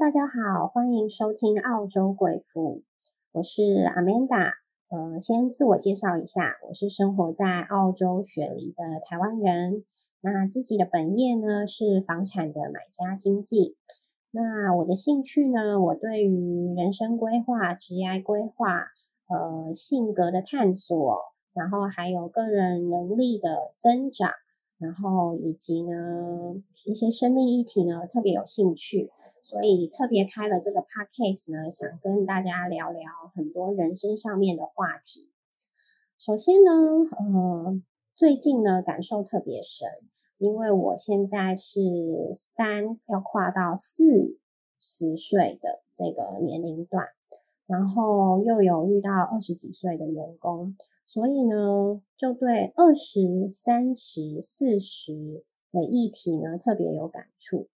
大家好，欢迎收听澳洲贵妇，我是 Amanda。呃，先自我介绍一下，我是生活在澳洲雪梨的台湾人。那自己的本业呢是房产的买家经济。那我的兴趣呢，我对于人生规划、职业规划、呃性格的探索，然后还有个人能力的增长，然后以及呢一些生命议题呢特别有兴趣。所以特别开了这个 podcast 呢，想跟大家聊聊很多人生上面的话题。首先呢，呃，最近呢感受特别深，因为我现在是三要跨到四十岁的这个年龄段，然后又有遇到二十几岁的员工，所以呢，就对二十三十四十的议题呢特别有感触。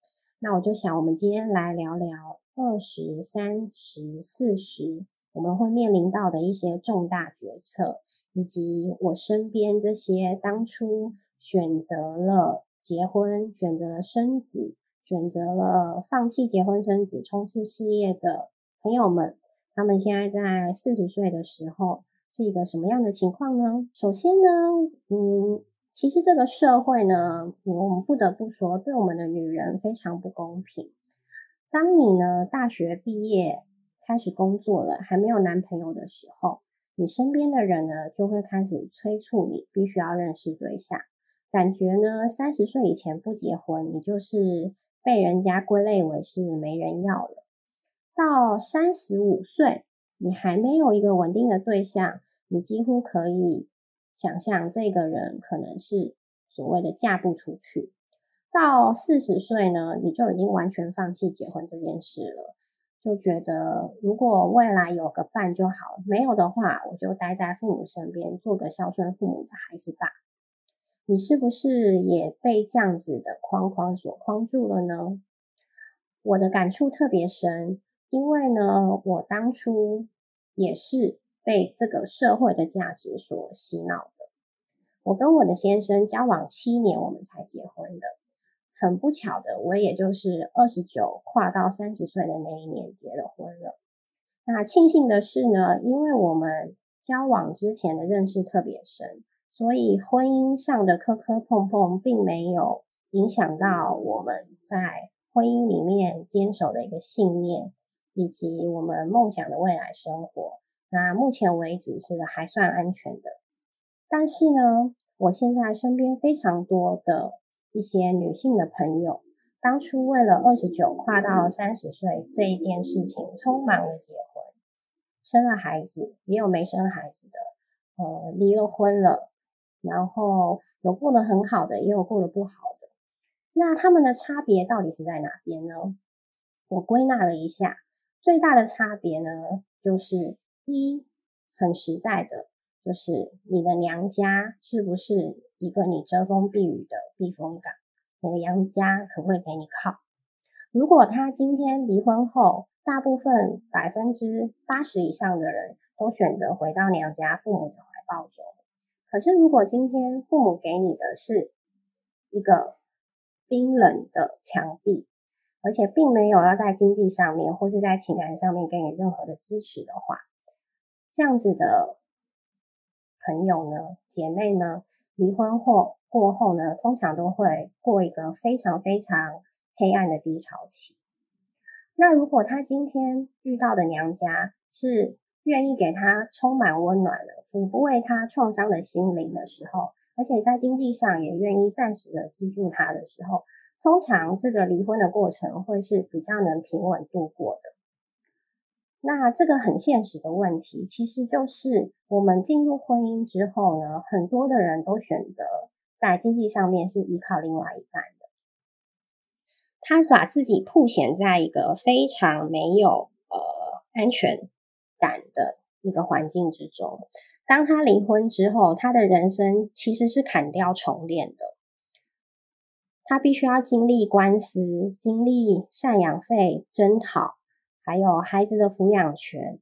那我就想，我们今天来聊聊二十三、十、四十，我们会面临到的一些重大决策，以及我身边这些当初选择了结婚、选择了生子、选择了放弃结婚生子、冲刺事业的朋友们，他们现在在四十岁的时候是一个什么样的情况呢？首先呢，嗯。其实这个社会呢，我们不得不说，对我们的女人非常不公平。当你呢大学毕业开始工作了，还没有男朋友的时候，你身边的人呢就会开始催促你必须要认识对象，感觉呢三十岁以前不结婚，你就是被人家归类为是没人要了。到三十五岁，你还没有一个稳定的对象，你几乎可以。想象这个人可能是所谓的嫁不出去，到四十岁呢，你就已经完全放弃结婚这件事了，就觉得如果未来有个伴就好，没有的话，我就待在父母身边，做个孝顺父母的孩子吧。你是不是也被这样子的框框所框住了呢？我的感触特别深，因为呢，我当初也是。被这个社会的价值所洗脑的。我跟我的先生交往七年，我们才结婚的。很不巧的，我也就是二十九跨到三十岁的那一年结了婚了。那庆幸的是呢，因为我们交往之前的认识特别深，所以婚姻上的磕磕碰碰并没有影响到我们在婚姻里面坚守的一个信念，以及我们梦想的未来生活。那目前为止是还算安全的，但是呢，我现在身边非常多的一些女性的朋友，当初为了二十九跨到三十岁这一件事情，匆忙的结婚，生了孩子，也有没生孩子的，呃，离了婚了，然后有过得很好的，也有过得不好的。那他们的差别到底是在哪边呢？我归纳了一下，最大的差别呢，就是。一很实在的，就是你的娘家是不是一个你遮风避雨的避风港？你的娘家可不可以给你靠？如果他今天离婚后，大部分百分之八十以上的人都选择回到娘家父母的怀抱中。可是，如果今天父母给你的是一个冰冷的墙壁，而且并没有要在经济上面或是在情感上面给你任何的支持的话，这样子的朋友呢，姐妹呢，离婚后过后呢，通常都会过一个非常非常黑暗的低潮期。那如果他今天遇到的娘家是愿意给他充满温暖的，抚慰他创伤的心灵的时候，而且在经济上也愿意暂时的资助他的时候，通常这个离婚的过程会是比较能平稳度过的。那这个很现实的问题，其实就是我们进入婚姻之后呢，很多的人都选择在经济上面是依靠另外一半的，他把自己铺显在一个非常没有呃安全感的一个环境之中。当他离婚之后，他的人生其实是砍掉重练的，他必须要经历官司，经历赡养费征讨。还有孩子的抚养权，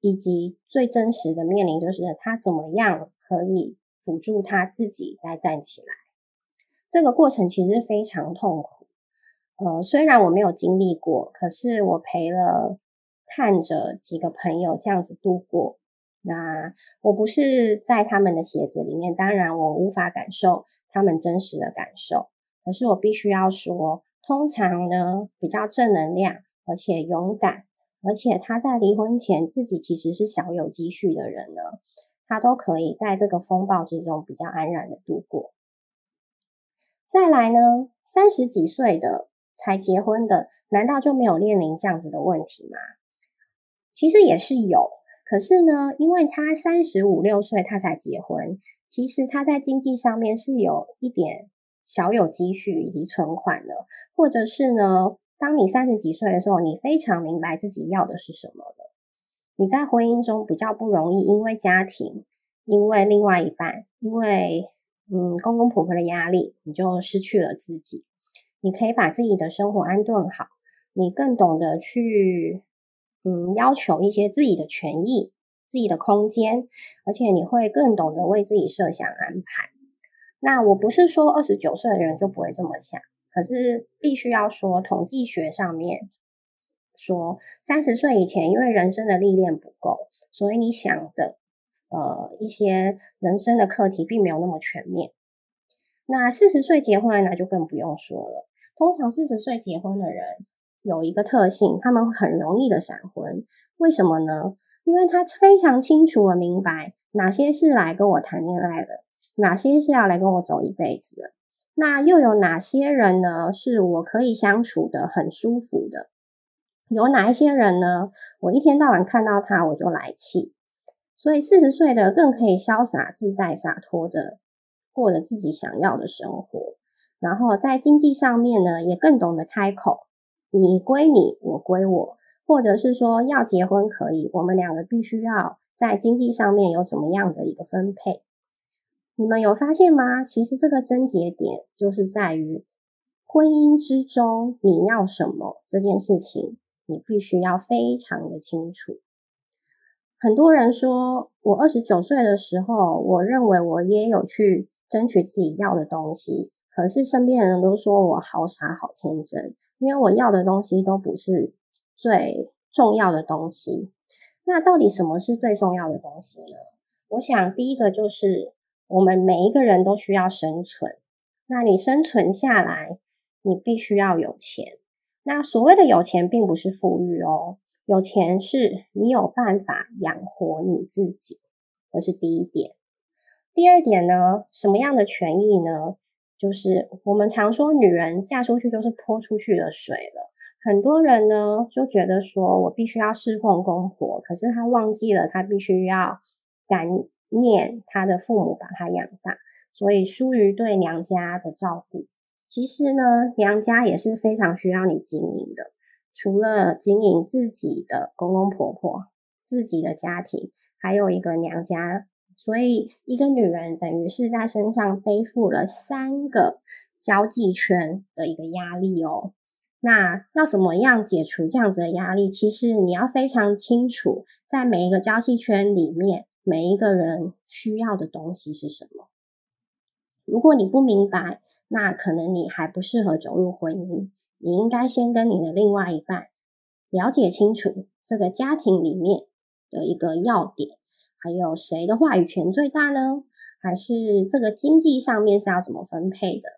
以及最真实的面临，就是他怎么样可以辅助他自己再站起来。这个过程其实非常痛苦。呃，虽然我没有经历过，可是我陪了看着几个朋友这样子度过。那我不是在他们的鞋子里面，当然我无法感受他们真实的感受。可是我必须要说，通常呢，比较正能量，而且勇敢，而且他在离婚前自己其实是小有积蓄的人呢，他都可以在这个风暴之中比较安然的度过。再来呢，三十几岁的。才结婚的，难道就没有面临这样子的问题吗？其实也是有，可是呢，因为他三十五六岁他才结婚，其实他在经济上面是有一点小有积蓄以及存款的，或者是呢，当你三十几岁的时候，你非常明白自己要的是什么了。你在婚姻中比较不容易，因为家庭，因为另外一半，因为嗯公公婆婆的压力，你就失去了自己。你可以把自己的生活安顿好，你更懂得去，嗯，要求一些自己的权益、自己的空间，而且你会更懂得为自己设想安排。那我不是说二十九岁的人就不会这么想，可是必须要说，统计学上面说，三十岁以前，因为人生的历练不够，所以你想的，呃，一些人生的课题并没有那么全面。那四十岁结婚，那就更不用说了。通常四十岁结婚的人有一个特性，他们很容易的闪婚。为什么呢？因为他非常清楚的明白哪些是来跟我谈恋爱的，哪些是要来跟我走一辈子的。那又有哪些人呢？是我可以相处的很舒服的？有哪一些人呢？我一天到晚看到他我就来气。所以四十岁的更可以潇洒自在、洒脱的。过了自己想要的生活，然后在经济上面呢，也更懂得开口，你归你，我归我，或者是说要结婚可以，我们两个必须要在经济上面有什么样的一个分配？你们有发现吗？其实这个症结点就是在于婚姻之中你要什么这件事情，你必须要非常的清楚。很多人说我二十九岁的时候，我认为我也有去。争取自己要的东西，可是身边人都说我好傻好天真，因为我要的东西都不是最重要的东西。那到底什么是最重要的东西呢？我想第一个就是我们每一个人都需要生存。那你生存下来，你必须要有钱。那所谓的有钱，并不是富裕哦，有钱是你有办法养活你自己，这是第一点。第二点呢，什么样的权益呢？就是我们常说，女人嫁出去就是泼出去的水了。很多人呢就觉得说，我必须要侍奉公婆，可是他忘记了，他必须要感念他的父母把他养大，所以疏于对娘家的照顾。其实呢，娘家也是非常需要你经营的，除了经营自己的公公婆婆、自己的家庭，还有一个娘家。所以，一个女人等于是在身上背负了三个交际圈的一个压力哦。那要怎么样解除这样子的压力？其实你要非常清楚，在每一个交际圈里面，每一个人需要的东西是什么。如果你不明白，那可能你还不适合走入婚姻。你应该先跟你的另外一半了解清楚这个家庭里面的一个要点。还有谁的话语权最大呢？还是这个经济上面是要怎么分配的？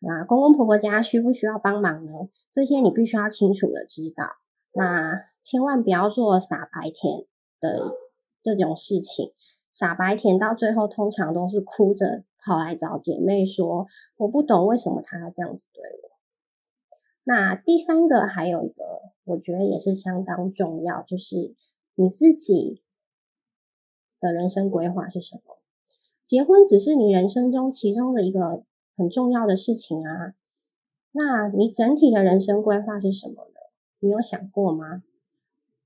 那公公婆婆家需不需要帮忙呢？这些你必须要清楚的知道。那千万不要做傻白甜的这种事情。傻白甜到最后通常都是哭着跑来找姐妹说：“我不懂为什么他要这样子对我。”那第三个还有一个，我觉得也是相当重要，就是你自己。的人生规划是什么？结婚只是你人生中其中的一个很重要的事情啊。那你整体的人生规划是什么呢？你有想过吗？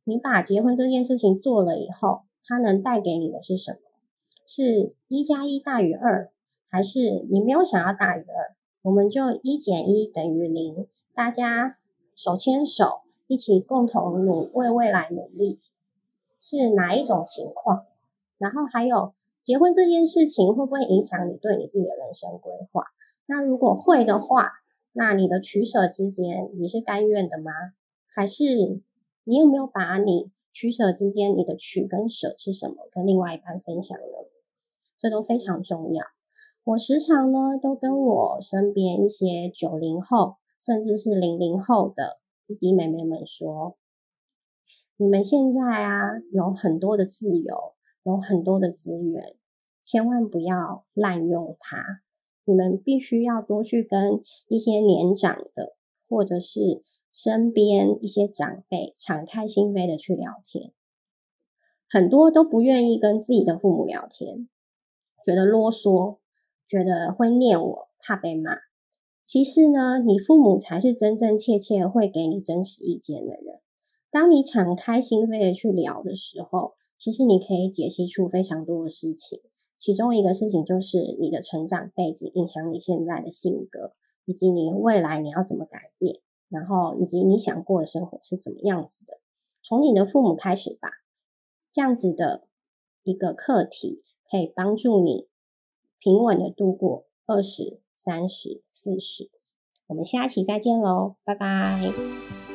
你把结婚这件事情做了以后，它能带给你的是什么？是一加一大于二，还是你没有想要大于二？我们就一减一等于零，大家手牵手一起共同努为未来努力，是哪一种情况？然后还有结婚这件事情会不会影响你对你自己的人生规划？那如果会的话，那你的取舍之间，你是甘愿的吗？还是你有没有把你取舍之间你的取跟舍是什么，跟另外一半分享呢？这都非常重要。我时常呢都跟我身边一些九零后，甚至是零零后的弟弟妹妹们说：你们现在啊有很多的自由，有很多的资源，千万不要滥用它。你们必须要多去跟一些年长的，或者是身边一些长辈敞开心扉的去聊天。很多都不愿意跟自己的父母聊天，觉得啰嗦，觉得会念我，怕被骂。其实呢，你父母才是真真切切会给你真实意见的人。当你敞开心扉的去聊的时候，其实你可以解析出非常多的事情。其中一个事情就是你的成长背景影响你现在的性格，以及你未来你要怎么改变，然后以及你想过的生活是怎么样子的。从你的父母开始吧，这样子的一个课题可以帮助你平稳的度过二十三十四十。我们下期再见喽，拜拜。